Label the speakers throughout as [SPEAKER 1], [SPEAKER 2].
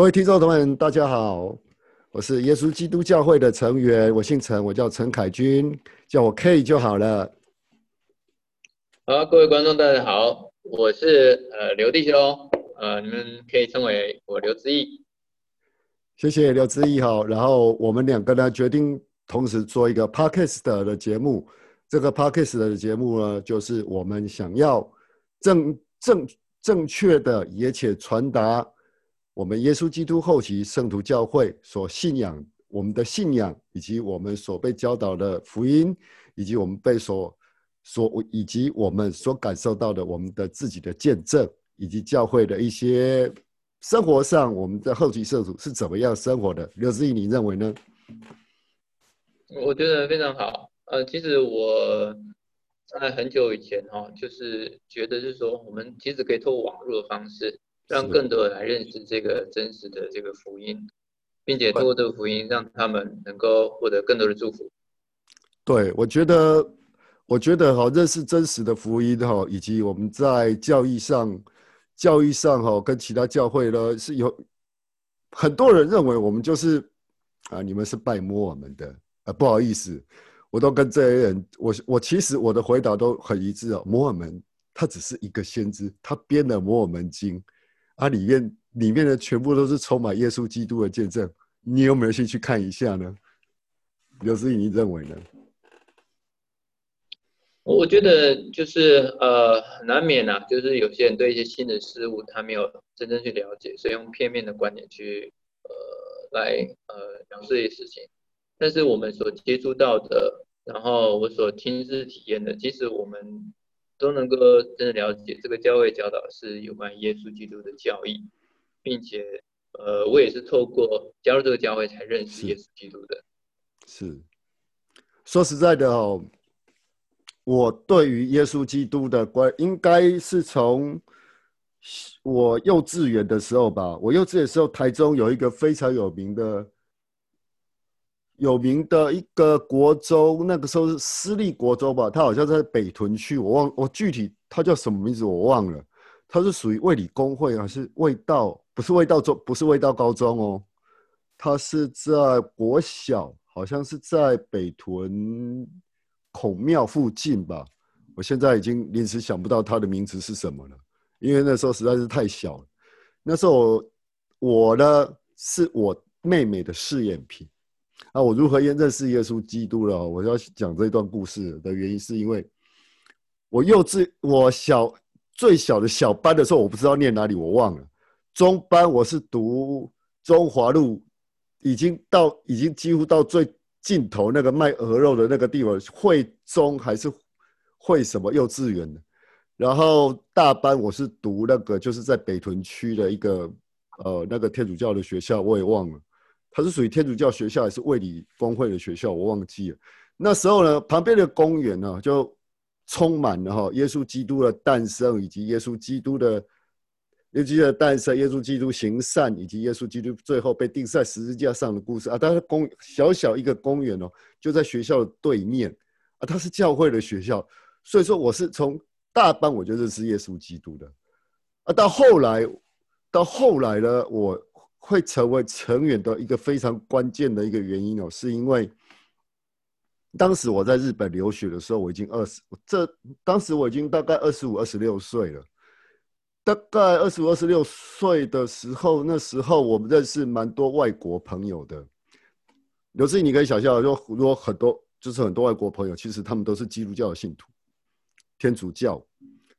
[SPEAKER 1] 各位听众朋友们，大家好，我是耶稣基督教会的成员，我姓陈，我叫陈凯军，叫我 K 就好了。
[SPEAKER 2] 好，各位观众大家好，我是呃刘弟兄，呃你们可以称为我刘志毅。
[SPEAKER 1] 谢谢刘志毅哈，然后我们两个呢决定同时做一个 Podcast 的节目，这个 Podcast 的节目呢，就是我们想要正正正确的也且传达。我们耶稣基督后期圣徒教会所信仰，我们的信仰，以及我们所被教导的福音，以及我们被所所以及我们所感受到的我们的自己的见证，以及教会的一些生活上，我们的后期圣徒是怎么样生活的？刘志毅，你认为呢？
[SPEAKER 2] 我觉得非常好。呃，其实我在很久以前哈，就是觉得是说，我们其实可以透过网络的方式。让更多人来认识这个真实的这个福音，并且通过这个福音，让他们能够获得更多的祝福。
[SPEAKER 1] 对，我觉得，我觉得哈，认识真实的福音哈，以及我们在教育上，教育上哈，跟其他教会呢是有很多人认为我们就是啊，你们是拜摩尔门的啊，不好意思，我都跟这些人，我我其实我的回答都很一致哦，摩尔门他只是一个先知，他编了摩尔门经。它里面里面的全部都是充满耶稣基督的见证，你有没有兴趣看一下呢？刘思颖，你认为呢？
[SPEAKER 2] 我觉得就是呃，难免啊，就是有些人对一些新的事物他没有真正去了解，所以用片面的观点去呃来呃描述这些事情。但是我们所接触到的，然后我所亲自体验的，其实我们。都能够真的了解这个教会教导是有关耶稣基督的教义，并且，呃，我也是透过加入这个教会才认识耶稣基督的。
[SPEAKER 1] 是，说实在的哦，我对于耶稣基督的关，应该是从我幼稚园的时候吧。我幼稚园的时候，台中有一个非常有名的。有名的一个国州，那个时候是私立国州吧，它好像在北屯区，我忘我具体它叫什么名字我忘了，它是属于卫理公会还是卫道？不是卫道中，不是卫道高中哦，它是在国小，好像是在北屯孔庙附近吧。我现在已经临时想不到它的名字是什么了，因为那时候实在是太小了。那时候我呢是我妹妹的试验品。啊，我如何认认识耶稣基督了？我要讲这段故事的原因，是因为我幼稚，我小最小的小班的时候，我不知道念哪里，我忘了。中班我是读中华路，已经到已经几乎到最尽头那个卖鹅肉的那个地方，会中还是会什么幼稚园的。然后大班我是读那个就是在北屯区的一个呃那个天主教的学校，我也忘了。它是属于天主教学校还是卫理公会的学校？我忘记了。那时候呢，旁边的公园呢，就充满了哈耶稣基督的诞生，以及耶稣基督的耶稣的诞生，耶稣基督行善，以及耶稣基督最后被钉在十字架上的故事啊。但是公小小一个公园哦，就在学校的对面啊。它是教会的学校，所以说我是从大班我就认识耶稣基督的啊。到后来，到后来呢，我。会成为成员的一个非常关键的一个原因哦，是因为当时我在日本留学的时候，我已经二十，这当时我已经大概二十五、二十六岁了。大概二十五、二十六岁的时候，那时候我们认识蛮多外国朋友的。刘志你可以想象，说如果很多就是很多外国朋友，其实他们都是基督教的信徒，天主教，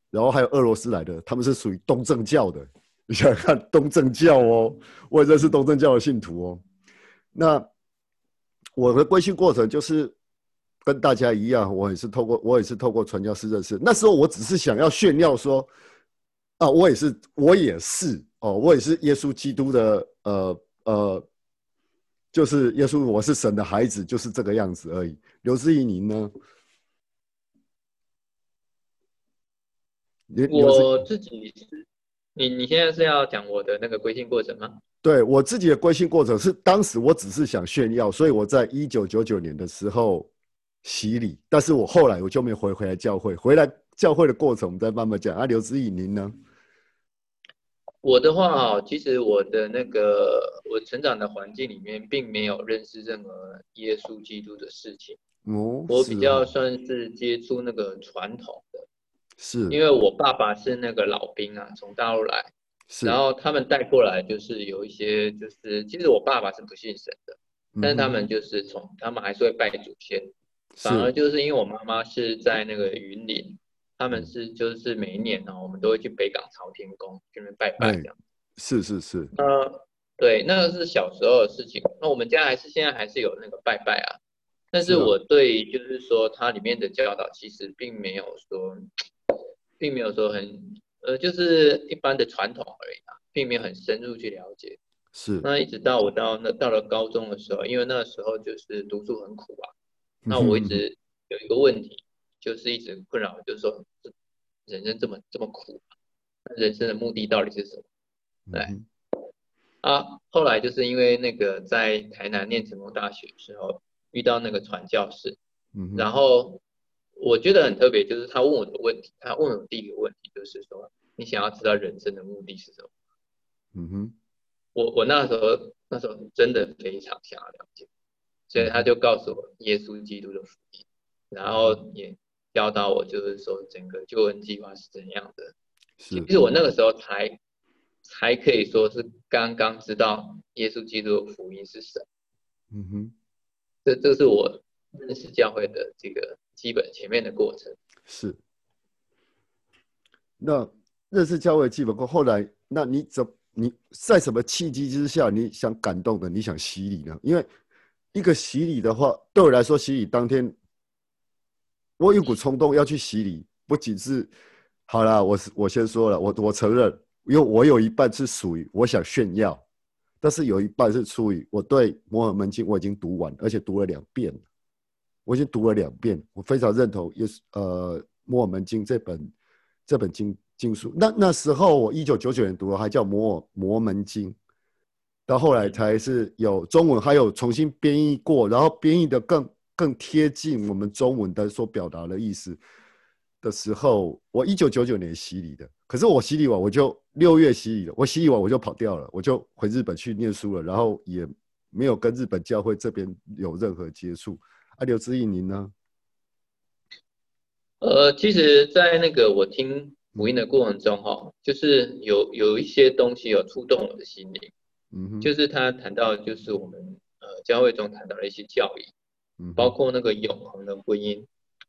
[SPEAKER 1] 然后还有俄罗斯来的，他们是属于东正教的。你 想看东正教哦，我也认识东正教的信徒哦。那我的归信过程就是跟大家一样，我也是透过我也是透过传教士认识。那时候我只是想要炫耀说，啊，我也是我也是哦，我也是耶稣基督的呃呃，就是耶稣，我是神的孩子，就是这个样子而已。刘志毅，您呢？
[SPEAKER 2] 我自己。你你现在是要讲我的那个归信过程吗？
[SPEAKER 1] 对我自己的归信过程是，当时我只是想炫耀，所以我在一九九九年的时候洗礼，但是我后来我就没回回来教会，回来教会的过程我们再慢慢讲。啊，刘志毅您呢？
[SPEAKER 2] 我的话啊，其实我的那个我成长的环境里面，并没有认识任何耶稣基督的事情。
[SPEAKER 1] 哦，
[SPEAKER 2] 我比较算是接触那个传统的，
[SPEAKER 1] 是，
[SPEAKER 2] 因为我爸爸是那个老兵啊，从大陆来，
[SPEAKER 1] 是，
[SPEAKER 2] 然后他们带过来就是有一些就是，其实我爸爸是不信神的，但是他们就是从他们还是会拜祖先，反而就是因为我妈妈是在那个云林，他们是就是每一年呢、我们都会去北港朝天宫去那边拜拜
[SPEAKER 1] 哎
[SPEAKER 2] 这样。
[SPEAKER 1] 是是是，
[SPEAKER 2] 呃，对，那个是小时候的事情。那我们家还是现在还是有那个拜拜啊，但是我对就是说它里面的教导其实并没有说，并没有说很呃，就是一般的传统而已啊，并没有很深入去了解。
[SPEAKER 1] 是，
[SPEAKER 2] 那一直到我到那到了高中的时候，因为那个时候就是读书很苦啊，那
[SPEAKER 1] 嗯
[SPEAKER 2] 我一直有一个问题，就是一直困扰，就是说人生这么这么苦啊，那人生的目的到底是什么？对。
[SPEAKER 1] 嗯
[SPEAKER 2] 啊，后来就是因为那个在台南念成功大学的时候遇到那个传教士，
[SPEAKER 1] 嗯
[SPEAKER 2] 然后我觉得很特别，就是他问我的问题，他问我第一个问题就是说，你想要知道人生的目的是什么？
[SPEAKER 1] 嗯哼，
[SPEAKER 2] 我我那时候那时候真的非常想要了解，所以他就告诉我耶稣基督的福音，然后也教导我就是说整个救恩计划是怎样的。
[SPEAKER 1] 是
[SPEAKER 2] 其实我那个时候才才可以说是刚刚知道耶稣基督的福音是什么。
[SPEAKER 1] 嗯哼，
[SPEAKER 2] 这这是我认识教会的这个基本前面的过程。
[SPEAKER 1] 是。那认识教会基本功，后来那你怎你在什么契机之下，你想感动的，你想洗礼呢？因为一个洗礼的话，对我来说，洗礼当天，我有股冲动要去洗礼，不仅是好啦，我是我先说了，我我承认，因为我有一半是属于我想炫耀，但是有一半是出于我对摩尔门经我已经读完，而且读了两遍了，我已经读了两遍，我非常认同耶稣呃摩尔门经这本这本经经书。那那时候我一九九九年读了还叫摩尔摩门经，到后来才是有中文，还有重新编译过，然后编译的更更贴近我们中文的所表达的意思的时候，我一九九九年洗礼的。可是我洗礼完，我就六月洗礼了，我洗礼完我就跑掉了，我就回日本去念书了，然后也没有跟日本教会这边有任何接触。啊，刘志毅您呢？
[SPEAKER 2] 呃，其实，在那个我听福音的过程中，哈，就是有有一些东西有触动我的心灵，
[SPEAKER 1] 嗯哼，
[SPEAKER 2] 就是他谈到，就是我们呃教会中谈到的一些教义，
[SPEAKER 1] 嗯
[SPEAKER 2] 包括那个永恒的婚姻，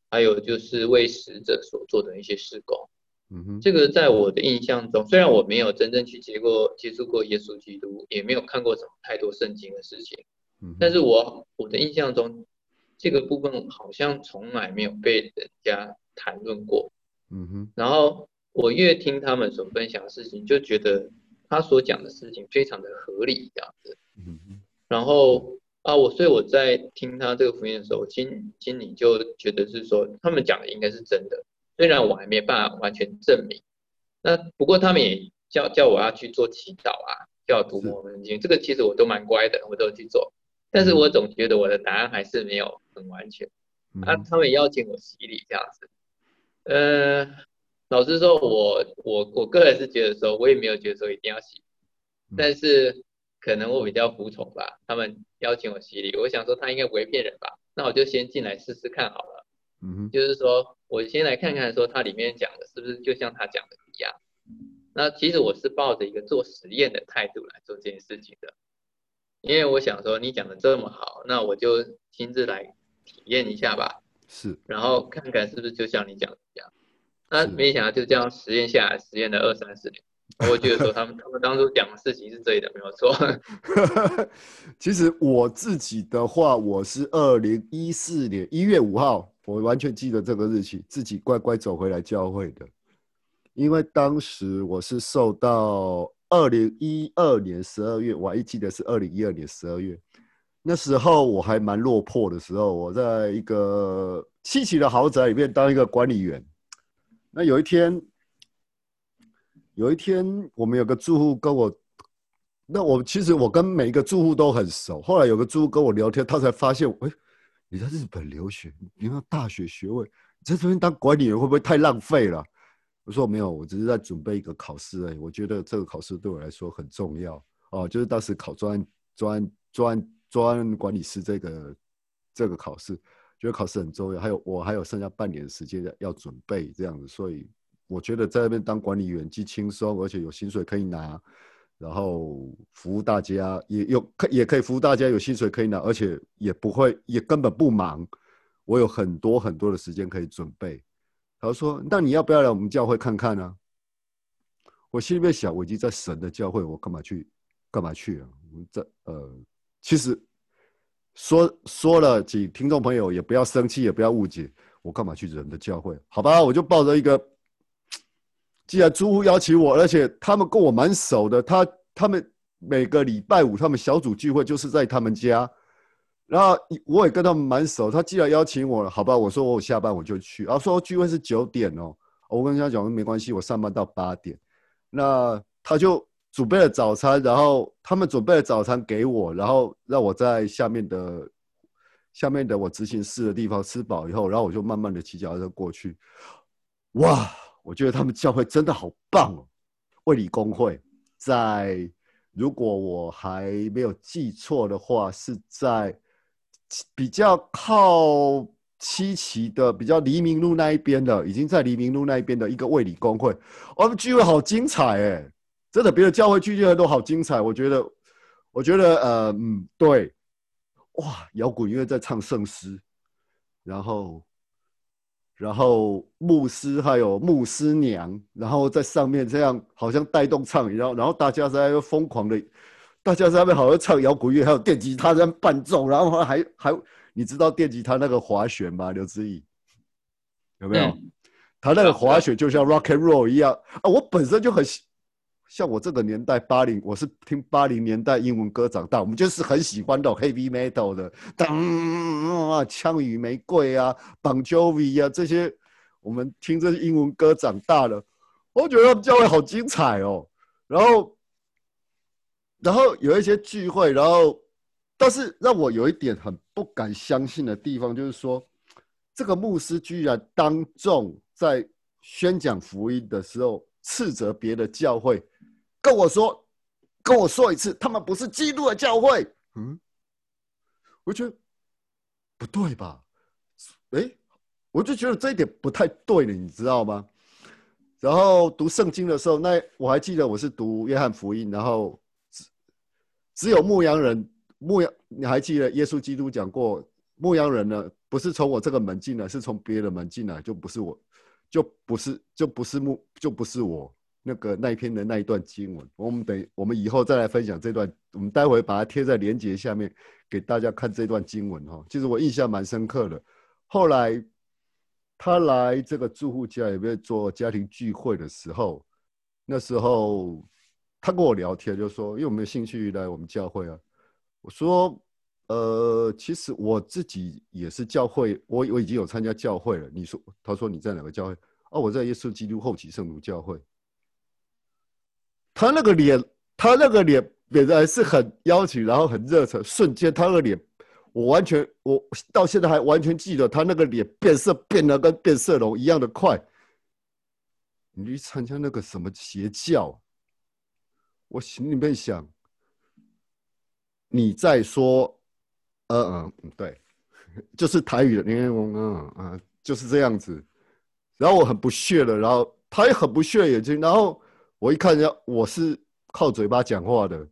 [SPEAKER 2] 还有就是为死者所做的一些事工。
[SPEAKER 1] 嗯哼，
[SPEAKER 2] 这个在我的印象中，虽然我没有真正去接过接触过耶稣基督，也没有看过什么太多圣经的事情，
[SPEAKER 1] 嗯
[SPEAKER 2] 但是我我的印象中，这个部分好像从来没有被人家谈论过。
[SPEAKER 1] 嗯哼，
[SPEAKER 2] 然后我越听他们所分享的事情，就觉得他所讲的事情非常的合理这样子。
[SPEAKER 1] 嗯哼，
[SPEAKER 2] 然后啊，我所以我在听他这个福音的时候，我心心里就觉得是说，他们讲的应该是真的，虽然我还没办法完全证明。那不过他们也叫叫我要去做祈祷啊，叫我读
[SPEAKER 1] 是
[SPEAKER 2] 摩门经，这个其实我都蛮乖的，我都去做。但是我总觉得我的答案还是没有很完全。啊，他们邀请我洗礼这样子。呃，老实说我，我我个人是觉得说，我也没有觉得说一定要洗，
[SPEAKER 1] 嗯
[SPEAKER 2] 但是可能我比较服从吧。他们邀请我洗礼，我想说他应该不会骗人吧，那我就先进来试试看好了。
[SPEAKER 1] 嗯哼，
[SPEAKER 2] 就是说我先来看看说它里面讲的是不是就像他讲的一样。那其实我是抱着一个做实验的态度来做这件事情的，因为我想说你讲的这么好，那我就亲自来体验一下吧。
[SPEAKER 1] 是，
[SPEAKER 2] 然后看看是不是就像你讲的一样。那没想到就这样实验下来，实验了二三十年，我觉得说他们他们当初讲的事情是对的，没有错。
[SPEAKER 1] 其实我自己的话，我是二零一四年一月五号，我完全记得这个日期，自己乖乖走回来教会的。因为当时我是受到二零一二年十二月，我还记得是二零一二年十二月，那时候我还蛮落魄的时候，我在一个七期的豪宅里面当一个管理员。那有一天，有一天我们有个住户跟我，那我其实我跟每一个住户都很熟。后来有个住户跟我聊天，他才发现，哎，你在日本留学，你有大学学位，你在这边当管理员会不会太浪费了？我说没有，我只是在准备一个考试而已。我觉得这个考试对我来说很重要哦，就是当时考专专专专管理师这个这个考试，觉得考试很重要。还有我还有剩下半年的时间要准备这样子，所以我觉得在那边当管理员既轻松，而且有薪水可以拿，然后服务大家也有可也可以服务大家，有薪水可以拿，而且也不会也根本不忙，我有很多很多的时间可以准备。他说：“那你要不要来我们教会看看呢？”我心里面想，我已经在神的教会，我干嘛去？干嘛去啊？我在呃，其实说说了，请听众朋友也不要生气，也不要误解，我干嘛去人的教会？好吧，我就抱着一个，既然租户邀请我，而且他们跟我蛮熟的，他他们每个礼拜五他们小组聚会就是在他们家。然后我也跟他们蛮熟，他既然邀请我了，好吧，我说我下班我就去。然后说聚会是九点哦，我跟他讲没关系，我上班到八点。那他就准备了早餐，然后他们准备了早餐给我，然后让我在下面的下面的我执行室的地方吃饱以后，然后我就慢慢的骑脚踏车过去。哇，我觉得他们教会真的好棒哦！卫理公会在，如果我还没有记错的话，是在。比较靠七期的，比较黎明路那一边的，已经在黎明路那一边的一个卫理公会，我们聚会好精彩哎，真的，别的教会聚会都好精彩，我觉得，我觉得，呃，嗯，对，哇，摇滚乐在唱圣诗，然后，然后牧师还有牧师娘，然后在上面这样好像带动唱，然后，然后大家在疯狂的。大家在那边好像唱摇滚乐，还有电吉他在伴奏，然后还还，你知道电吉他那个滑弦吗？刘志毅有没有？他那个滑雪就像 rock and roll 一样啊！我本身就很像我这个年代八零，我是听八零年代英文歌长大，我们就是很喜欢的 heavy metal 的，当啊枪与玫瑰啊，Bon Jovi 啊这些，我们听这些英文歌长大了，我觉得他们教会好精彩哦，然后。然后有一些聚会，然后，但是让我有一点很不敢相信的地方，就是说，这个牧师居然当众在宣讲福音的时候斥责别的教会，跟我说，跟我说一次，他们不是基督的教会。嗯，我觉得不对吧？哎，我就觉得这一点不太对了，你知道吗？然后读圣经的时候，那我还记得我是读约翰福音，然后。只有牧羊人，牧羊，你还记得耶稣基督讲过，牧羊人呢，不是从我这个门进来，是从别的门进来，就不是我，就不是，就不是牧，就不是我那个那一篇的那一段经文。我们等，我们以后再来分享这段，我们待会把它贴在连接下面给大家看这段经文哈。其实我印象蛮深刻的。后来他来这个住户家里面做家庭聚会的时候，那时候。他跟我聊天就说：“因为有没有兴趣来我们教会啊？”我说：“呃，其实我自己也是教会，我我已经有参加教会了。”你说，他说你在哪个教会？哦，我在耶稣基督后期圣徒教会。他那个脸，他那个脸本来是很邀请，然后很热忱，瞬间他那个脸，我完全，我到现在还完全记得他那个脸变色变得跟变色龙一样的快。你去参加那个什么邪教？我心里面想，你在说，嗯嗯，对，就是台语的，你看，嗯嗯，就是这样子。然后我很不屑的，然后他也很不屑眼睛。然后我一看，人家我是靠嘴巴讲话的，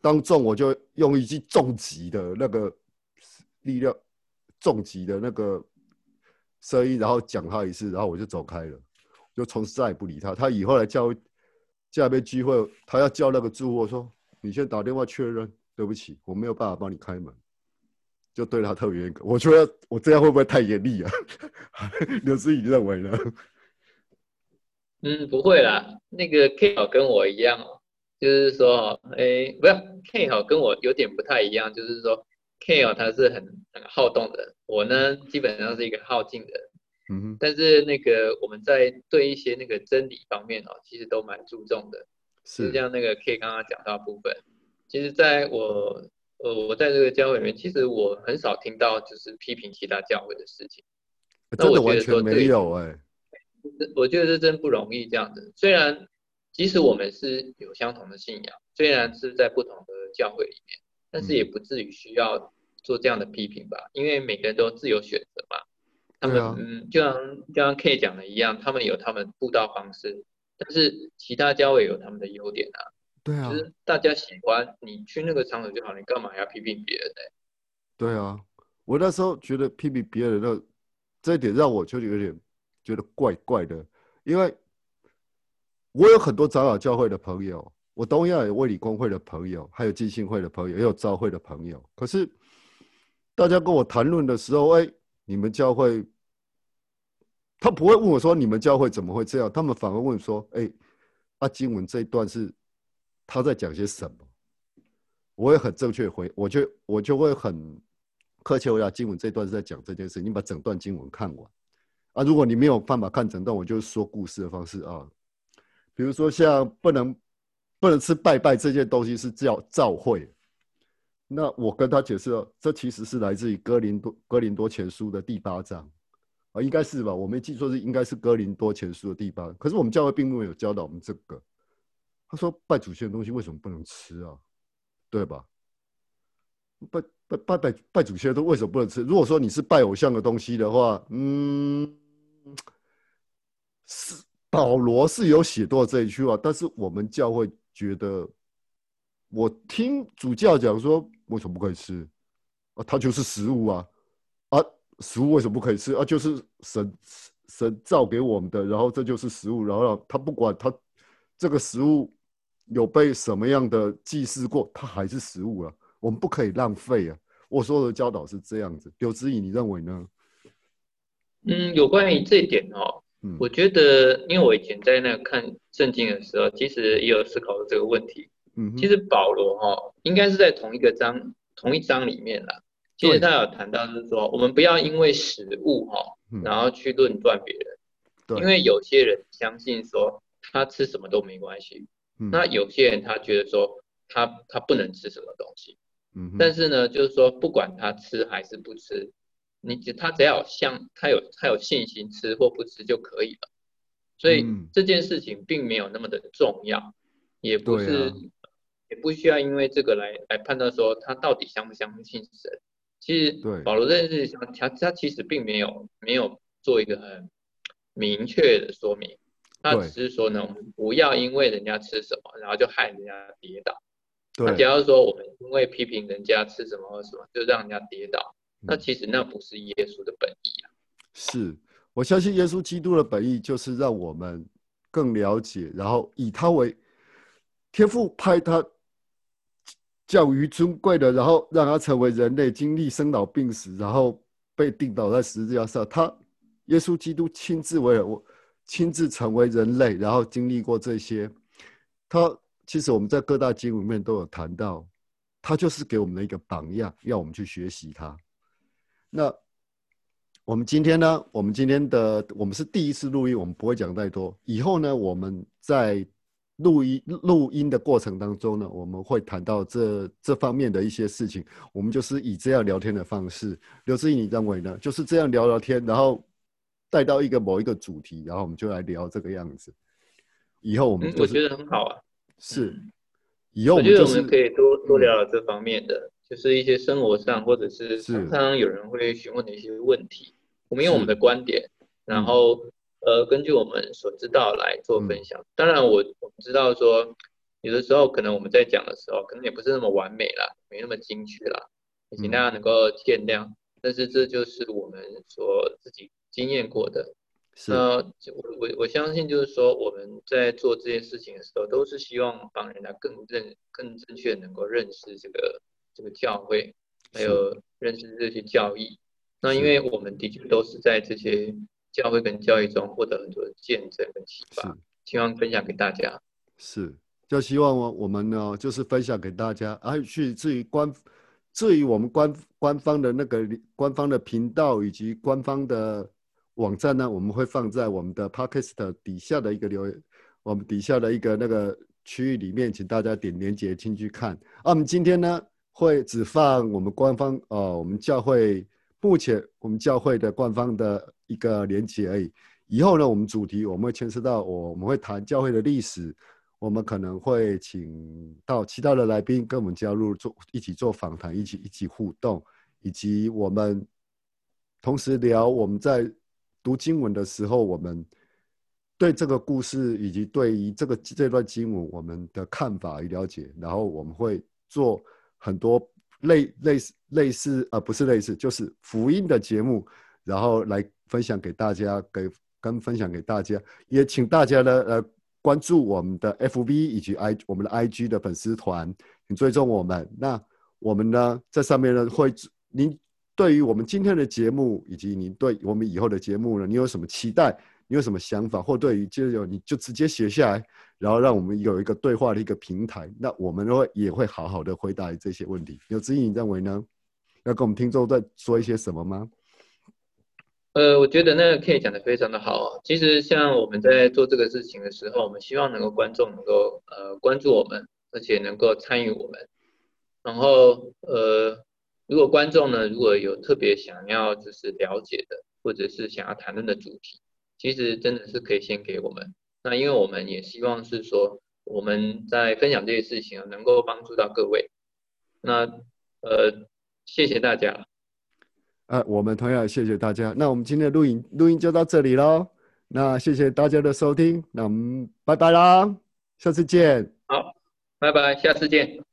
[SPEAKER 1] 当众我就用一句重击的那个力量，重击的那个声音，然后讲他一次，然后我就走开了，就从此再也不理他。他以后来叫。下边聚会，他要叫那个住户说：“你先打电话确认，对不起，我没有办法帮你开门。”就对他特别严格。我觉得我这样会不会太严厉啊？刘思怡认为呢？
[SPEAKER 2] 嗯，不会啦。那个 K 好跟我一样哦，就是说，哎，不要 K 好跟我有点不太一样，就是说 K 哦他是很很好动的，我呢基本上是一个好静的。嗯，但是那个我们在对一些那个真理方面哦，其实都蛮注重的。是像那个 K 刚刚讲到部分，其实在我呃我在这个教会里面，其实我很少听到就是批评其他教会的事情。
[SPEAKER 1] 真的完全没有哎。
[SPEAKER 2] 我觉得这真不容易这样子。虽然即使我们是有相同的信仰，虽然是在不同的教会里面，但是也不至于需要做这样的批评吧？因为每个人都自由选择嘛。他们嗯，就像就像 K 讲的一样，他们有他们布道方式，但是其他教会有他们的优点啊。
[SPEAKER 1] 对啊，
[SPEAKER 2] 就是大家喜欢你去那个场所就好，你干嘛要批评别人呢？
[SPEAKER 1] 对啊，我那时候觉得批评别人的这一点让我就有点觉得怪怪的，因为我有很多长老教会的朋友，我东亚有卫理公会的朋友，还有基信会的朋友，也有召会的朋友。可是大家跟我谈论的时候，哎，你们教会，他不会问我说你们教会怎么会这样，他们反而问说，哎，啊经文这一段是。他在讲些什么？我也很正确回，我就我就会很苛求呀。经文这段是在讲这件事，你把整段经文看完啊。如果你没有办法看整段，我就是说故事的方式啊。比如说像不能不能吃拜拜这件东西是叫召会，那我跟他解释了，这其实是来自于哥林多哥林多前书的第八章啊，应该是吧？我没记错是应该是哥林多前书的第八。可是我们教会并没有教导我们这个。他说：“拜祖先的东西为什么不能吃啊？对吧？拜拜拜拜拜祖先都为什么不能吃？如果说你是拜偶像的东西的话，嗯，是 保罗是有写到这一句话，但是我们教会觉得，我听主教讲说，为什么不可以吃？啊，它就是食物啊！啊，食物为什么不可以吃？啊，就是神神造给我们的，然后这就是食物，然后他不管他这个食物。”有被什么样的祭祀过，它还是食物啊，我们不可以浪费啊。我说的教导是这样子，刘志毅，你认为呢？
[SPEAKER 2] 嗯，有关于这一点哦，我觉得，因为我以前在那看圣经的时候，其实也有思考过这个问题。嗯，其实保罗哈，应该是在同一个章、同一章里面啦。其实他有谈到，就是说，我们不要因为食物哈，然后去论断别人。对。因为有些人相信说，他吃什么都没关系。那有些人他觉得说他他不能吃什么东西，嗯，但是呢，就是说不管他吃还是不吃，你只他只要像他有他有信心吃或不吃就可以了，所以这件事情并没有那么的重要，也不是也不需要因为这个来来判断说他到底相不相信神。其实保罗这件事情，他他其实并没有没有做一个很明确的说明。他只是说呢，我们不要因为人家吃什么，然后就害人家跌倒。
[SPEAKER 1] 对。
[SPEAKER 2] 假如说我们因为批评人家吃什么什么，就让人家跌倒，那其实那不是耶稣的本意啊。
[SPEAKER 1] 是我相信耶稣基督的本意就是让我们更了解，然后以他为天父派他教于尊贵的，然后让他成为人类经历生老病死，然后被钉倒在十字架上。他耶稣基督亲自为我。亲自成为人类，然后经历过这些，他其实我们在各大经里面都有谈到，他就是给我们的一个榜样，要我们去学习他。那我们今天呢？我们今天的我们是第一次录音，我们不会讲太多。以后呢，我们在录音录音的过程当中呢，我们会谈到这这方面的一些事情。我们就是以这样聊天的方式。刘志毅，你认为呢？就是这样聊聊天，然后。带到一个某一个主题，然后我们就来聊这个样子。以后我们
[SPEAKER 2] 我觉得很好啊，
[SPEAKER 1] 是。以后
[SPEAKER 2] 我觉得我们可以多多聊聊这方面的，就是一些生活上或者是常常有人会询问的一些问题。我们用我们的观点，然后呃根据我们所知道来做分享。当然我我们知道说，有的时候可能我们在讲的时候，可能也不是那么完美啦，没那么精确啦，也请大家能够见谅。但是这就是我们所自己。经验过的，那我我我相信就是说我们在做这件事情的时候，都是希望帮人家更认更正确能够认识这个这个教会，还有认识这些教义。那因为我们的确都是在这些教会跟教义中获得很多的见证跟启发，希望分享给大家。
[SPEAKER 1] 是，就希望我我们呢，就是分享给大家，而去至于官至于我们官官方的那个官方的频道以及官方的。网站呢，我们会放在我们的 podcast 底下的一个留言，我们底下的一个那个区域里面，请大家点连接进去看。啊，我们今天呢会只放我们官方哦，我们教会目前我们教会的官方的一个连接而已。以后呢，我们主题我们会牵涉到我我们会谈教会的历史，我们可能会请到其他的来宾跟我们加入做一起做访谈，一起一起互动，以及我们同时聊我们在读经文的时候，我们对这个故事以及对于这个这段经文我们的看法与了解，然后我们会做很多类类似类似呃不是类似就是福音的节目，然后来分享给大家给。跟分享给大家，也请大家呢呃关注我们的 FB 以及 I 我们的 IG 的粉丝团，请追踪我们。那我们呢在上面呢会，您对于我们今天的节目以及您对我们以后的节目呢，你有什么期待？你有什么想法？或对于就有你就直接写下来，然后让我们有一个对话的一个平台。那我们会也会好好的回答这些问题。有指引，你认为呢？要跟我们听众再说一些什么吗？
[SPEAKER 2] 呃，我觉得那个可以讲的非常的好。其实像我们在做这个事情的时候，我们希望能够观众能够呃关注我们，而且能够参与我们。然后呃，如果观众呢如果有特别想要就是了解的，或者是想要谈论的主题，其实真的是可以先给我们。那因为我们也希望是说我们在分享这些事情能够帮助到各位。那呃，谢谢大家。
[SPEAKER 1] 呃，我们同样谢谢大家。那我们今天的录影录音就到这里喽。那谢谢大家的收听，那我们拜拜啦，下次见。
[SPEAKER 2] 好，拜拜，下次见。